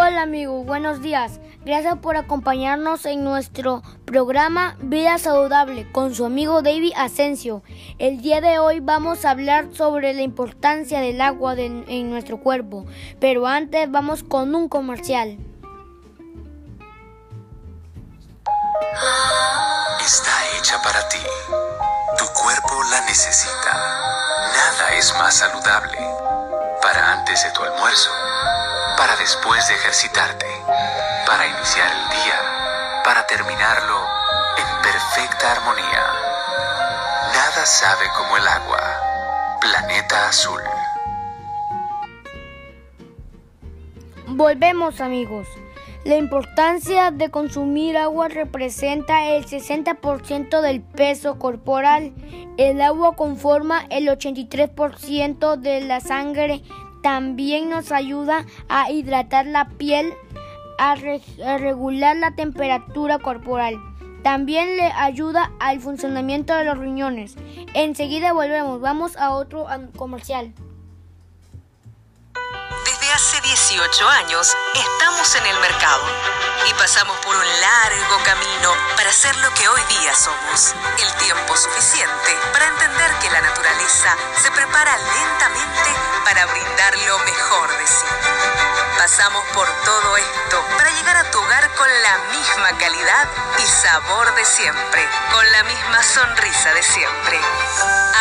Hola amigos, buenos días. Gracias por acompañarnos en nuestro programa Vida Saludable con su amigo David Asensio. El día de hoy vamos a hablar sobre la importancia del agua en nuestro cuerpo, pero antes vamos con un comercial. Está hecha para ti. Tu cuerpo la necesita. Nada es más saludable. Para antes de tu almuerzo para después de ejercitarte, para iniciar el día, para terminarlo en perfecta armonía. Nada sabe como el agua. Planeta Azul. Volvemos amigos. La importancia de consumir agua representa el 60% del peso corporal. El agua conforma el 83% de la sangre también nos ayuda a hidratar la piel, a, regular la temperatura corporal. También le ayuda al funcionamiento de los riñones. Enseguida volvemos, vamos a otro comercial. Desde hace 18 años estamos en el mercado y pasamos por un largo camino para ser lo que hoy día somos. El tiempo suficiente para entender que la naturaleza se prepara lentamente brindar lo mejor de sí. Pasamos por todo esto para llegar a tu hogar con la misma calidad y sabor de siempre, con la misma sonrisa de siempre.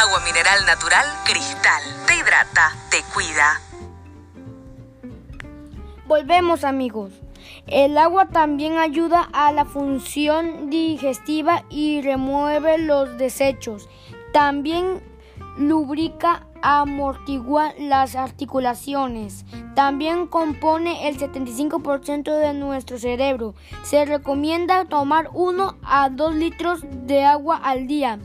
Agua mineral natural Cristal. Te hidrata, te cuida. Volvemos amigos. El agua también ayuda a la función digestiva y remueve los desechos. También lubrica, amortigua las articulaciones. También compone el 75% de nuestro cerebro. Se recomienda tomar 1 a 2 litros de agua al día.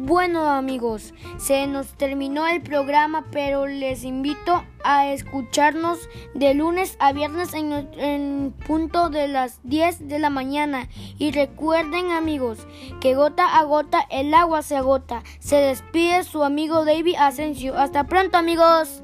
Bueno amigos, se nos terminó el programa, pero les invito a escucharnos de lunes a viernes en, punto de las 10 de la mañana. Y recuerden amigos, que gota a gota el agua se agota. Se despide su amigo David Asensio. Hasta pronto amigos.